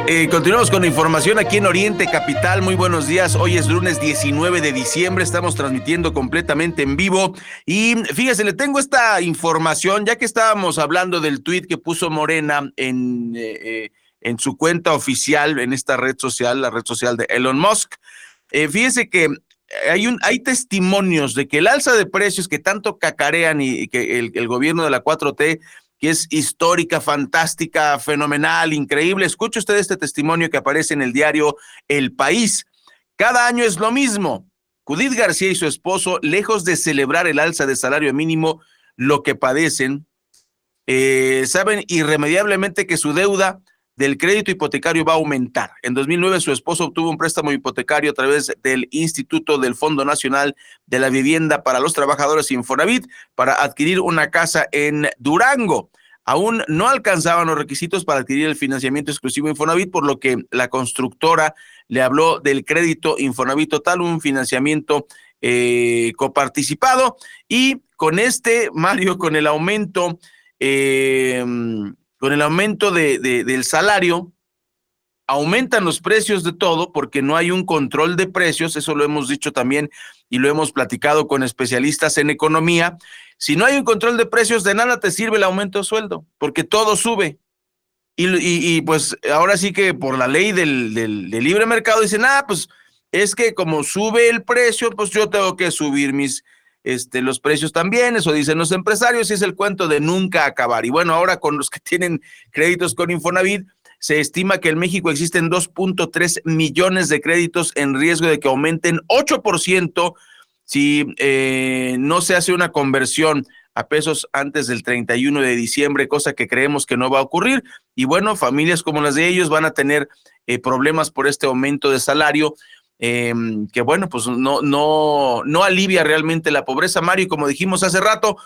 Eh, continuamos con información aquí en Oriente Capital. Muy buenos días. Hoy es lunes 19 de diciembre. Estamos transmitiendo completamente en vivo. Y fíjese, le tengo esta información, ya que estábamos hablando del tuit que puso Morena en, eh, eh, en su cuenta oficial, en esta red social, la red social de Elon Musk. fíjese que hay, un, hay testimonios de que el alza de precios que tanto cacarean y, que el gobierno de la 4T que es histórica, fantástica, fenomenal, increíble. Escuche usted este testimonio que aparece en el diario El País. Cada año es lo mismo. Judith García y su esposo, lejos de celebrar el alza de salario mínimo, lo que padecen, eh, saben irremediablemente que su deuda del crédito hipotecario va a aumentar. En 2009 su esposo obtuvo un préstamo hipotecario a través del Instituto del Fondo Nacional de la Vivienda para los Trabajadores Infonavit para adquirir una casa en Durango. Aún no alcanzaban los requisitos para adquirir el financiamiento exclusivo Infonavit, por lo que la constructora le habló del crédito Infonavit Total, un financiamiento eh, coparticipado. Y con este, Mario, con el aumento eh, con el aumento de, del salario, aumentan los precios de todo porque no hay un control de precios, eso lo hemos dicho también y lo hemos platicado con especialistas en economía. Si no hay un control de precios, de nada te sirve el aumento de sueldo, porque todo sube. Y, y, pues ahora sí que por la ley del, del, del, libre mercado dicen, ah, pues es que como sube el precio, pues yo tengo que subir mis, este, los precios también, eso dicen los empresarios, y es el cuento de nunca acabar. Y bueno, ahora con los que tienen créditos con Infonavit, se estima que en México existen 2.3 millones de créditos en riesgo de que aumenten 8% si eh, no se hace una conversión a pesos antes del 31 de diciembre, cosa que creemos que no va a ocurrir. Y bueno, familias como las de ellos van a tener eh, problemas por este aumento de salario eh, que bueno, pues no, no, no alivia realmente la pobreza, Mario, y como dijimos hace rato,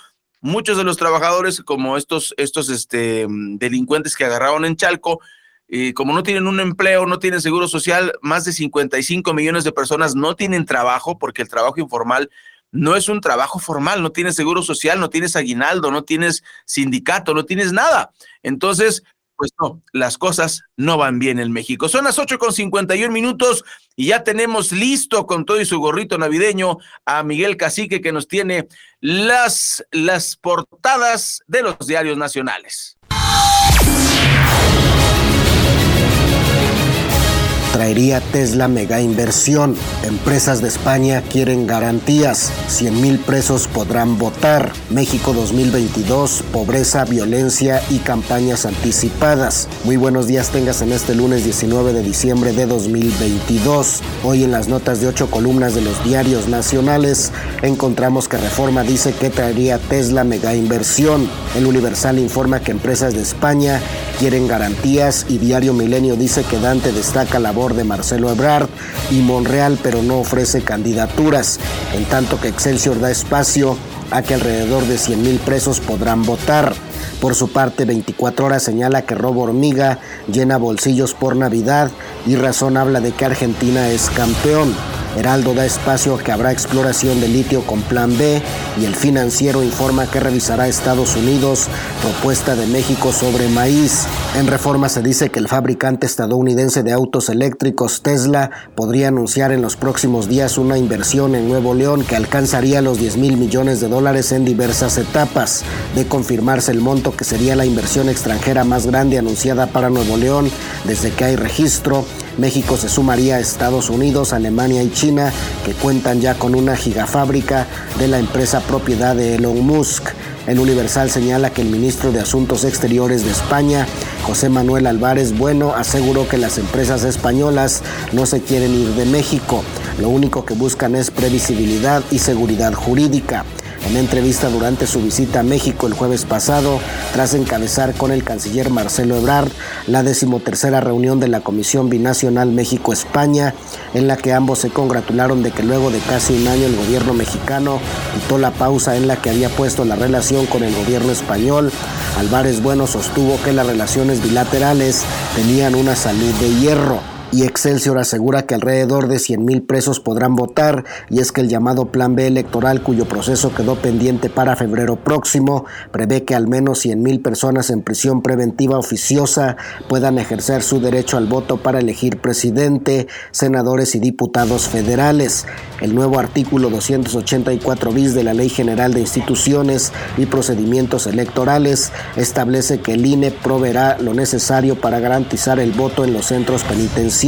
muchos de los trabajadores, como estos, estos este, delincuentes que agarraron en Chalco, y como no tienen un empleo, no tienen seguro social, más de 55 millones de personas no tienen trabajo porque el trabajo informal no es un trabajo formal, no tienes seguro social, no tienes aguinaldo, no tienes sindicato, no tienes nada. Entonces, pues no, las cosas no van bien en México. Son las 8 con 51 minutos y ya tenemos listo con todo y su gorrito navideño a Miguel Cacique que nos tiene las, las portadas de los diarios nacionales. Traería Tesla mega inversión. Empresas de España quieren garantías. 100 mil presos podrán votar. México 2022, pobreza, violencia y campañas anticipadas. Muy buenos días tengas en este lunes 19 de diciembre de 2022. Hoy en las notas de ocho columnas de los diarios nacionales encontramos que Reforma dice que traería Tesla mega inversión. El Universal informa que empresas de España quieren garantías y Diario Milenio dice que Dante destaca la voz de Marcelo Ebrard y Monreal, pero no ofrece candidaturas, en tanto que Excelsior da espacio a que alrededor de 100 mil presos podrán votar. Por su parte, 24 horas señala que Robo Hormiga llena bolsillos por Navidad y Razón habla de que Argentina es campeón. Heraldo da espacio a que habrá exploración de litio con plan B y el financiero informa que revisará Estados Unidos propuesta de México sobre maíz. En reforma se dice que el fabricante estadounidense de autos eléctricos Tesla podría anunciar en los próximos días una inversión en Nuevo León que alcanzaría los 10 mil millones de dólares en diversas etapas. De confirmarse el monto que sería la inversión extranjera más grande anunciada para Nuevo León desde que hay registro, México se sumaría a Estados Unidos, Alemania y China, que cuentan ya con una gigafábrica de la empresa propiedad de Elon Musk. El Universal señala que el ministro de Asuntos Exteriores de España, José Manuel Álvarez Bueno, aseguró que las empresas españolas no se quieren ir de México. Lo único que buscan es previsibilidad y seguridad jurídica. En entrevista durante su visita a México el jueves pasado, tras encabezar con el canciller Marcelo Ebrard la decimotercera reunión de la Comisión Binacional México-España, en la que ambos se congratularon de que luego de casi un año el gobierno mexicano quitó la pausa en la que había puesto la relación con el gobierno español, Álvarez Bueno sostuvo que las relaciones bilaterales tenían una salud de hierro y Excelsior asegura que alrededor de 100 mil presos podrán votar y es que el llamado Plan B electoral cuyo proceso quedó pendiente para febrero próximo prevé que al menos 100 mil personas en prisión preventiva oficiosa puedan ejercer su derecho al voto para elegir presidente, senadores y diputados federales. El nuevo artículo 284 bis de la Ley General de Instituciones y Procedimientos Electorales establece que el INE proveerá lo necesario para garantizar el voto en los centros penitenciarios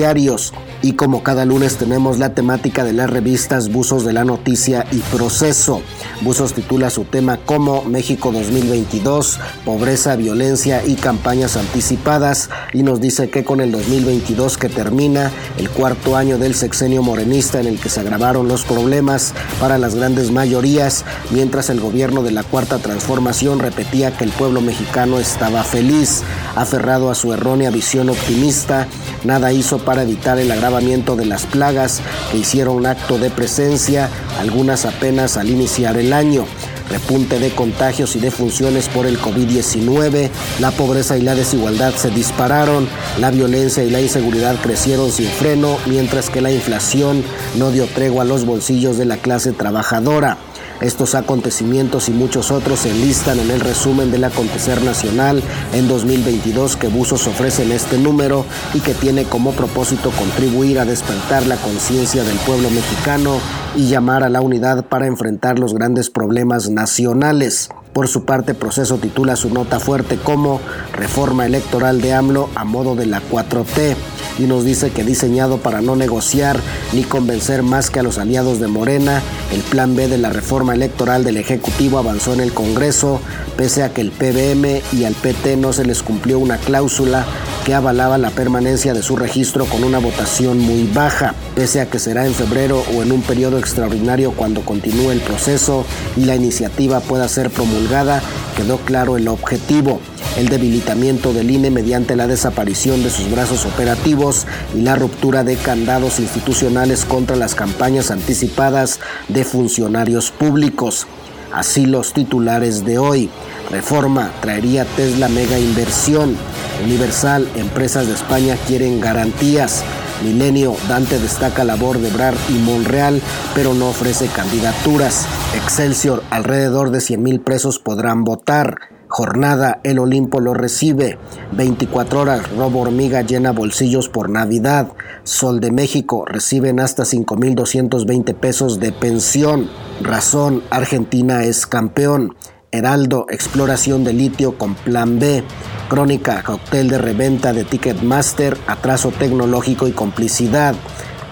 Y como cada lunes tenemos la temática de las revistas Buzos de la Noticia y Proceso. Buzos titula su tema como México 2022, pobreza, violencia y campañas anticipadas. Y nos dice que con el 2022 que termina, el cuarto año del sexenio morenista en el que se agravaron los problemas para las grandes mayorías, mientras el gobierno de la Cuarta Transformación repetía que el pueblo mexicano estaba feliz, aferrado a su errónea visión optimista, nada hizo para evitar el agravamiento de las plagas que hicieron acto de presencia, algunas apenas al iniciar el año repunte de contagios y defunciones por el COVID-19, la pobreza y la desigualdad se dispararon, la violencia y la inseguridad crecieron sin freno, mientras que la inflación no dio tregua a los bolsillos de la clase trabajadora. Estos acontecimientos y muchos otros se enlistan en el resumen del acontecer nacional en 2022 que Buzos ofrece en este número y que tiene como propósito contribuir a despertar la conciencia del pueblo mexicano y llamar a la unidad para enfrentar los grandes problemas nacionales. Por su parte, Proceso titula su nota fuerte como Reforma Electoral de AMLO a modo de la 4T y nos dice que diseñado para no negociar ni convencer más que a los aliados de Morena, el plan B de la reforma electoral del Ejecutivo avanzó en el Congreso, pese a que el PBM y al PT no se les cumplió una cláusula que avalaba la permanencia de su registro con una votación muy baja, pese a que será en febrero o en un periodo extraordinario cuando continúe el proceso y la iniciativa pueda ser promulgada quedó claro el objetivo, el debilitamiento del INE mediante la desaparición de sus brazos operativos y la ruptura de candados institucionales contra las campañas anticipadas de funcionarios públicos. Así los titulares de hoy. Reforma traería Tesla mega inversión. Universal, empresas de España quieren garantías. Milenio, Dante destaca labor de Brar y Monreal, pero no ofrece candidaturas. Excelsior, alrededor de 100 mil presos podrán votar. Jornada, el Olimpo lo recibe. 24 horas, robo hormiga llena bolsillos por Navidad. Sol de México, reciben hasta 5.220 pesos de pensión. Razón, Argentina es campeón. Heraldo, exploración de litio con plan B. Crónica, cóctel de reventa de Ticketmaster, atraso tecnológico y complicidad.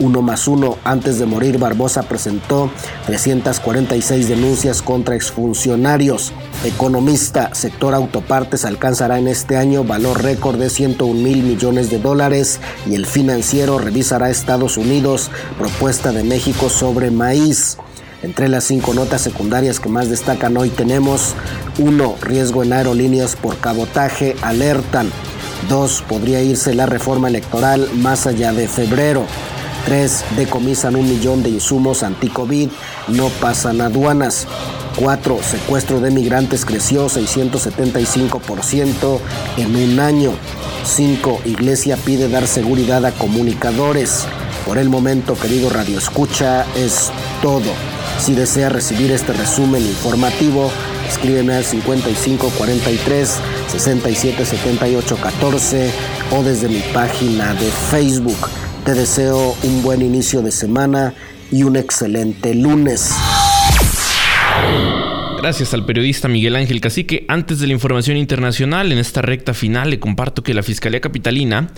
Uno más uno, antes de morir Barbosa presentó 346 denuncias contra exfuncionarios. Economista, sector autopartes alcanzará en este año valor récord de 101 mil millones de dólares y el financiero revisará Estados Unidos propuesta de México sobre maíz. Entre las cinco notas secundarias que más destacan hoy tenemos 1. Riesgo en aerolíneas por cabotaje, alertan. 2. Podría irse la reforma electoral más allá de febrero. 3. Decomisan un millón de insumos anti-COVID, no pasan aduanas. 4. Secuestro de migrantes creció 675% en un año. 5. Iglesia pide dar seguridad a comunicadores. Por el momento, querido Radio Escucha, es todo. Si desea recibir este resumen informativo, escríbeme al 5543 6778 14 o desde mi página de Facebook. Te deseo un buen inicio de semana y un excelente lunes. Gracias al periodista Miguel Ángel Cacique. Antes de la información internacional, en esta recta final le comparto que la Fiscalía Capitalina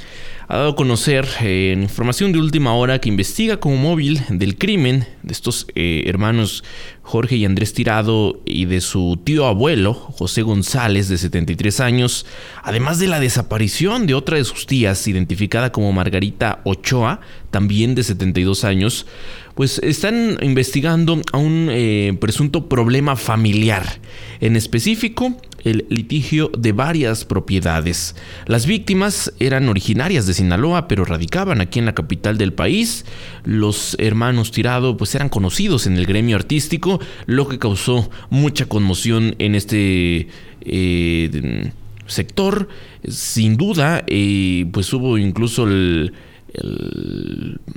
ha dado a conocer eh, información de última hora que investiga como móvil del crimen de estos eh, hermanos Jorge y Andrés Tirado y de su tío abuelo, José González, de 73 años, además de la desaparición de otra de sus tías, identificada como Margarita Ochoa, también de 72 años, pues están investigando a un eh, presunto problema familiar. En específico, el litigio de varias propiedades. Las víctimas eran originarias de Sinaloa, pero radicaban aquí en la capital del país. Los hermanos Tirado pues eran conocidos en el gremio artístico, lo que causó mucha conmoción en este eh, sector. Sin duda, eh, pues hubo incluso el,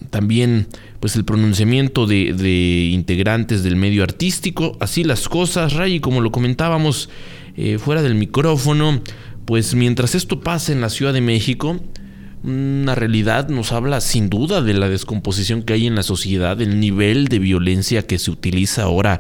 también pues el pronunciamiento de, de, integrantes del medio artístico, así las cosas, Ray, como lo comentábamos, eh, fuera del micrófono, pues mientras esto pasa en la Ciudad de México, una realidad nos habla sin duda de la descomposición que hay en la sociedad, el nivel de violencia que se utiliza ahora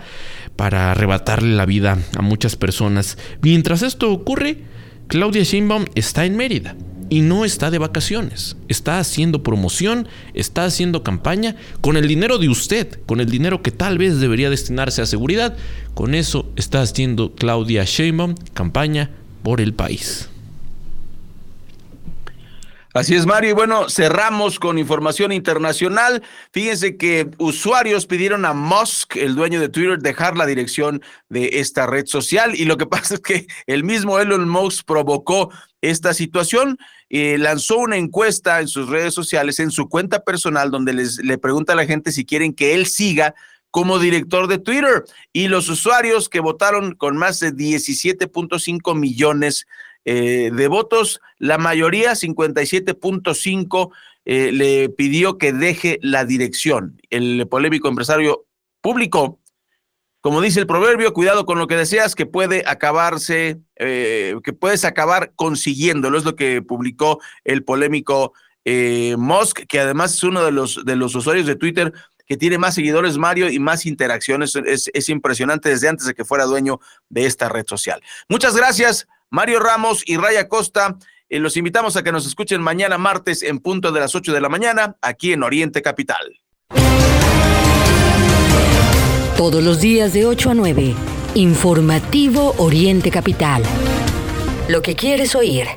para arrebatarle la vida a muchas personas. Mientras esto ocurre, Claudia Sheinbaum está en Mérida y no está de vacaciones. Está haciendo promoción, está haciendo campaña con el dinero de usted, con el dinero que tal vez debería destinarse a seguridad. Con eso está haciendo Claudia Sheinbaum campaña por el país. Así es, Mario. Y bueno, cerramos con información internacional. Fíjense que usuarios pidieron a Musk, el dueño de Twitter, dejar la dirección de esta red social. Y lo que pasa es que el mismo Elon Musk provocó esta situación. y lanzó una encuesta en sus redes sociales, en su cuenta personal, donde les, le pregunta a la gente si quieren que él siga como director de Twitter. Y los usuarios que votaron con más de 17.5 millones eh, de votos, la mayoría, 57.5, eh, le pidió que deje la dirección. El polémico empresario público, como dice el proverbio, cuidado con lo que deseas, que puede acabarse, eh, que puedes acabar consiguiéndolo, es lo que publicó el polémico Musk, que además es uno de los, de los usuarios de Twitter que tiene más seguidores, Mario, y más interacciones. Es, es impresionante desde antes de que fuera dueño de esta red social. Muchas gracias. Mario Ramos y Raya Costa. Eh, los invitamos a que nos escuchen mañana martes en punto de las 8 de la mañana aquí en Oriente Capital. Todos los días de 8 a 9, informativo Oriente Capital. Lo que quieres oír.